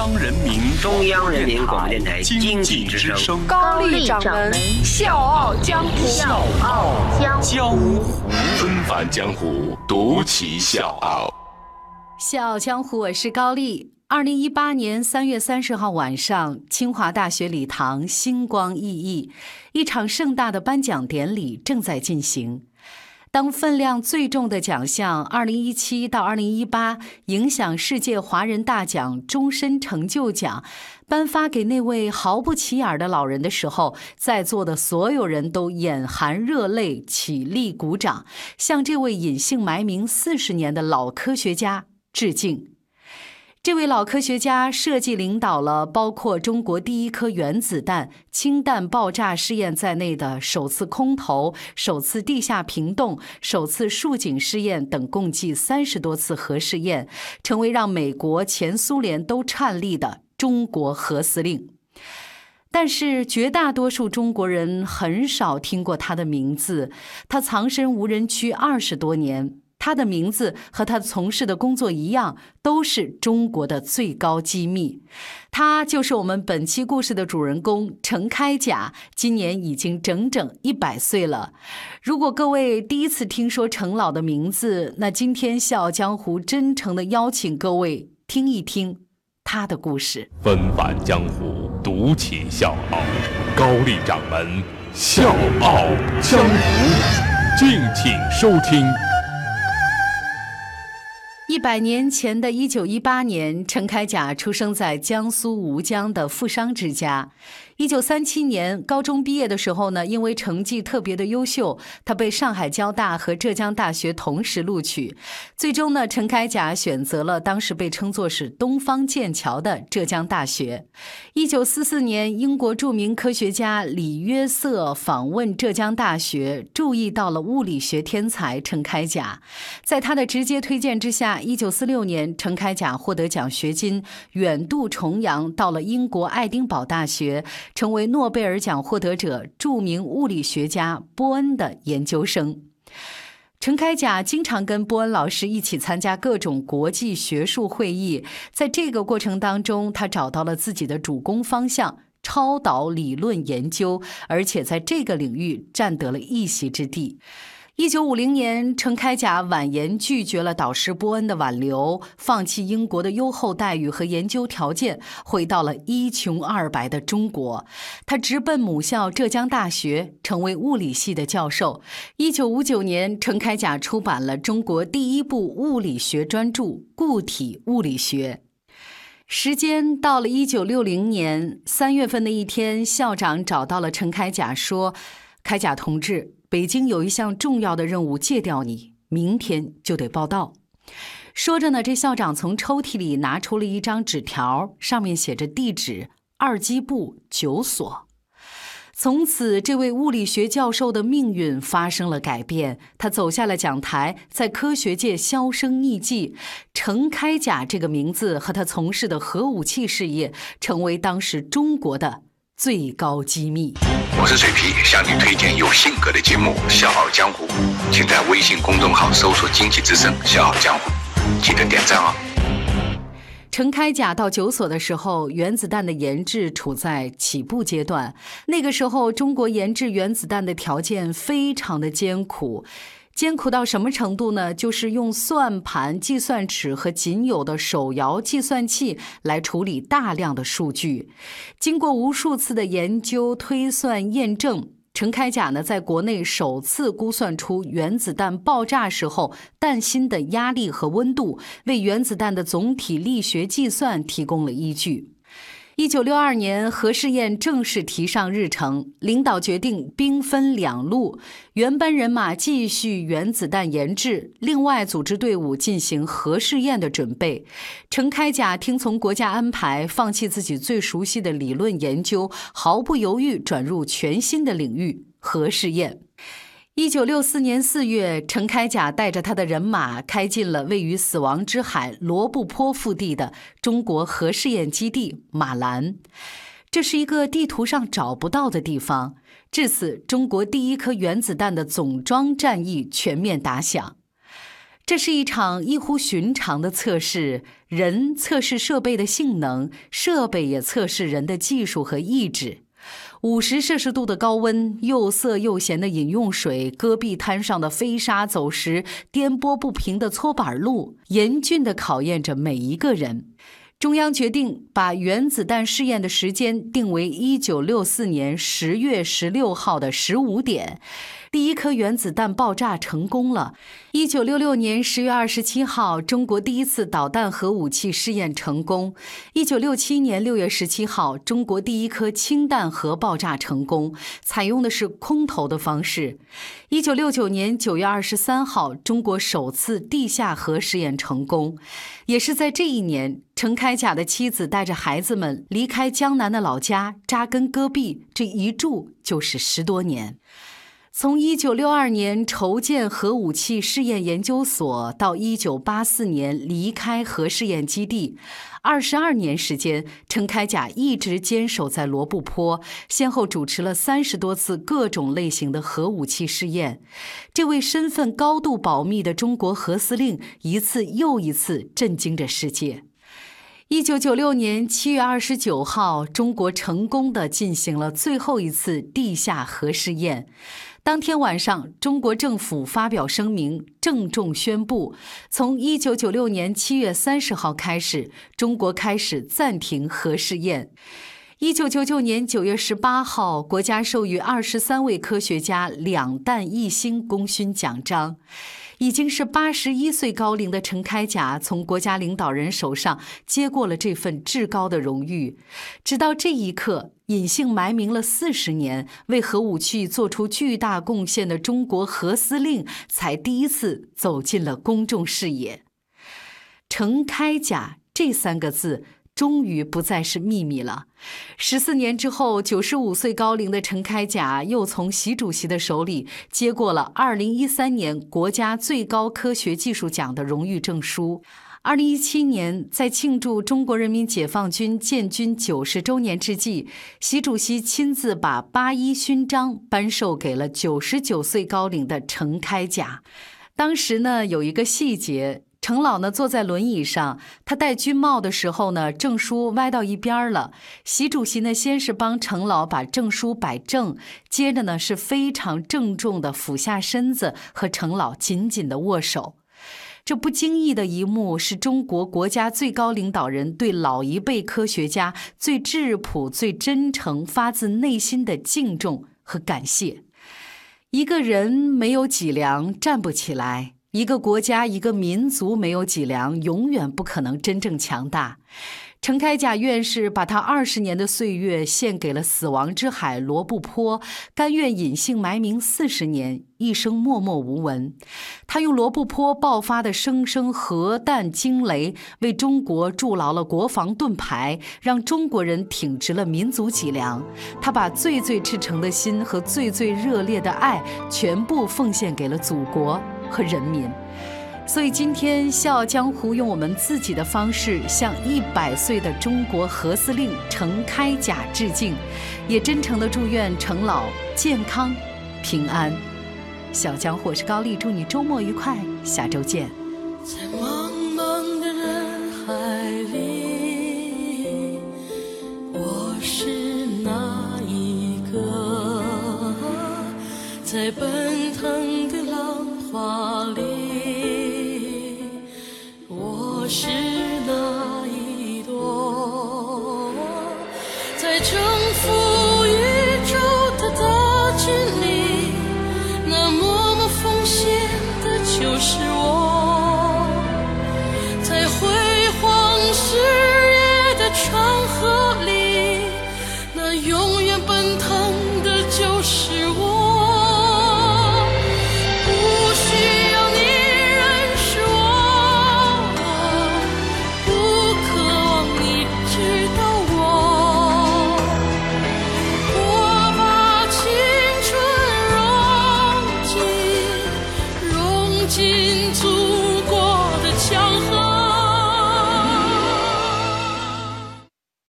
央人民中央人民广播电台经济之声高丽掌门笑傲江湖，笑傲江湖，纷繁江湖，独骑笑傲。笑傲江湖，我是高丽。二零一八年三月三十号晚上，清华大学礼堂星光熠熠，一场盛大的颁奖典礼正在进行。当分量最重的奖项——二零一七到二零一八影响世界华人大奖终身成就奖，颁发给那位毫不起眼的老人的时候，在座的所有人都眼含热泪，起立鼓掌，向这位隐姓埋名四十年的老科学家致敬。这位老科学家设计领导了包括中国第一颗原子弹、氢弹爆炸试验在内的首次空投、首次地下平洞、首次竖井试验等共计三十多次核试验，成为让美国、前苏联都颤栗的中国核司令。但是，绝大多数中国人很少听过他的名字。他藏身无人区二十多年。他的名字和他从事的工作一样，都是中国的最高机密。他就是我们本期故事的主人公程开甲，今年已经整整一百岁了。如果各位第一次听说程老的名字，那今天笑傲江湖真诚的邀请各位听一听他的故事。纷繁江湖，独起笑傲，高丽掌门笑傲江湖，敬请收听。一百年前的一九一八年，陈开甲出生在江苏吴江的富商之家。一九三七年高中毕业的时候呢，因为成绩特别的优秀，他被上海交大和浙江大学同时录取。最终呢，陈开甲选择了当时被称作是“东方剑桥”的浙江大学。一九四四年，英国著名科学家李约瑟访问浙江大学，注意到了物理学天才陈开甲。在他的直接推荐之下，一九四六年，陈开甲获得奖学金，远渡重洋，到了英国爱丁堡大学。成为诺贝尔奖获得者、著名物理学家波恩的研究生，陈开甲经常跟波恩老师一起参加各种国际学术会议。在这个过程当中，他找到了自己的主攻方向——超导理论研究，而且在这个领域占得了一席之地。一九五零年，陈开甲婉言拒绝了导师波恩的挽留，放弃英国的优厚待遇和研究条件，回到了一穷二白的中国。他直奔母校浙江大学，成为物理系的教授。一九五九年，陈开甲出版了中国第一部物理学专著《固体物理学》。时间到了一九六零年三月份的一天，校长找到了陈开甲，说：“开甲同志。”北京有一项重要的任务借调你，明天就得报到。说着呢，这校长从抽屉里拿出了一张纸条，上面写着地址：二机部九所。从此，这位物理学教授的命运发生了改变。他走下了讲台，在科学界销声匿迹。程开甲这个名字和他从事的核武器事业，成为当时中国的。最高机密。我是水皮，向你推荐有性格的节目《笑傲江湖》，请在微信公众号搜索“经济之声笑傲江湖”，记得点赞哦。程开甲到九所的时候，原子弹的研制处在起步阶段。那个时候，中国研制原子弹的条件非常的艰苦。艰苦到什么程度呢？就是用算盘、计算尺和仅有的手摇计算器来处理大量的数据。经过无数次的研究、推算、验证，陈开甲呢，在国内首次估算出原子弹爆炸时候弹芯的压力和温度，为原子弹的总体力学计算提供了依据。一九六二年，核试验正式提上日程，领导决定兵分两路，原班人马继续原子弹研制，另外组织队伍进行核试验的准备。陈开甲听从国家安排，放弃自己最熟悉的理论研究，毫不犹豫转入全新的领域——核试验。一九六四年四月，陈开甲带着他的人马开进了位于死亡之海罗布泊腹地的中国核试验基地马兰。这是一个地图上找不到的地方。至此，中国第一颗原子弹的总装战役全面打响。这是一场异乎寻常的测试，人测试设备的性能，设备也测试人的技术和意志。五十摄氏度的高温，又涩又咸的饮用水，戈壁滩上的飞沙走石，颠簸不平的搓板路，严峻的考验着每一个人。中央决定把原子弹试验的时间定为一九六四年十月十六号的十五点。第一颗原子弹爆炸成功了。一九六六年十月二十七号，中国第一次导弹核武器试验成功。一九六七年六月十七号，中国第一颗氢弹核爆炸成功，采用的是空投的方式。一九六九年九月二十三号，中国首次地下核试验成功。也是在这一年，陈开甲的妻子带着孩子们离开江南的老家，扎根戈壁，这一住就是十多年。从一九六二年筹建核武器试验研究所，到一九八四年离开核试验基地，二十二年时间，陈开甲一直坚守在罗布泊，先后主持了三十多次各种类型的核武器试验。这位身份高度保密的中国核司令，一次又一次震惊着世界。一九九六年七月二十九号，中国成功的进行了最后一次地下核试验。当天晚上，中国政府发表声明，郑重宣布：从一九九六年七月三十号开始，中国开始暂停核试验。一九九九年九月十八号，国家授予二十三位科学家“两弹一星”功勋奖章。已经是八十一岁高龄的陈开甲，从国家领导人手上接过了这份至高的荣誉。直到这一刻，隐姓埋名了四十年，为核武器做出巨大贡献的中国核司令，才第一次走进了公众视野。陈开甲这三个字。终于不再是秘密了。十四年之后，九十五岁高龄的陈开甲又从习主席的手里接过了二零一三年国家最高科学技术奖的荣誉证书。二零一七年，在庆祝中国人民解放军建军九十周年之际，习主席亲自把八一勋章颁授给了九十九岁高龄的程开甲。当时呢，有一个细节。程老呢坐在轮椅上，他戴军帽的时候呢，证书歪到一边了。习主席呢，先是帮程老把证书摆正，接着呢是非常郑重的俯下身子和程老紧紧的握手。这不经意的一幕，是中国国家最高领导人对老一辈科学家最质朴、最真诚、发自内心的敬重和感谢。一个人没有脊梁，站不起来。一个国家、一个民族没有脊梁，永远不可能真正强大。陈开甲院士把他二十年的岁月献给了死亡之海罗布泊，甘愿隐姓埋名四十年，一生默默无闻。他用罗布泊爆发的声声核弹惊雷，为中国筑牢了国防盾牌，让中国人挺直了民族脊梁。他把最最赤诚的心和最最热烈的爱，全部奉献给了祖国。和人民，所以今天《笑傲江湖》用我们自己的方式向一百岁的中国核司令程开甲致敬，也真诚的祝愿程老健康平安。小江湖是高丽，祝你周末愉快，下周见。在茫茫的人海里，我是哪一个？在奔腾的浪。花里，是那一朵，在城。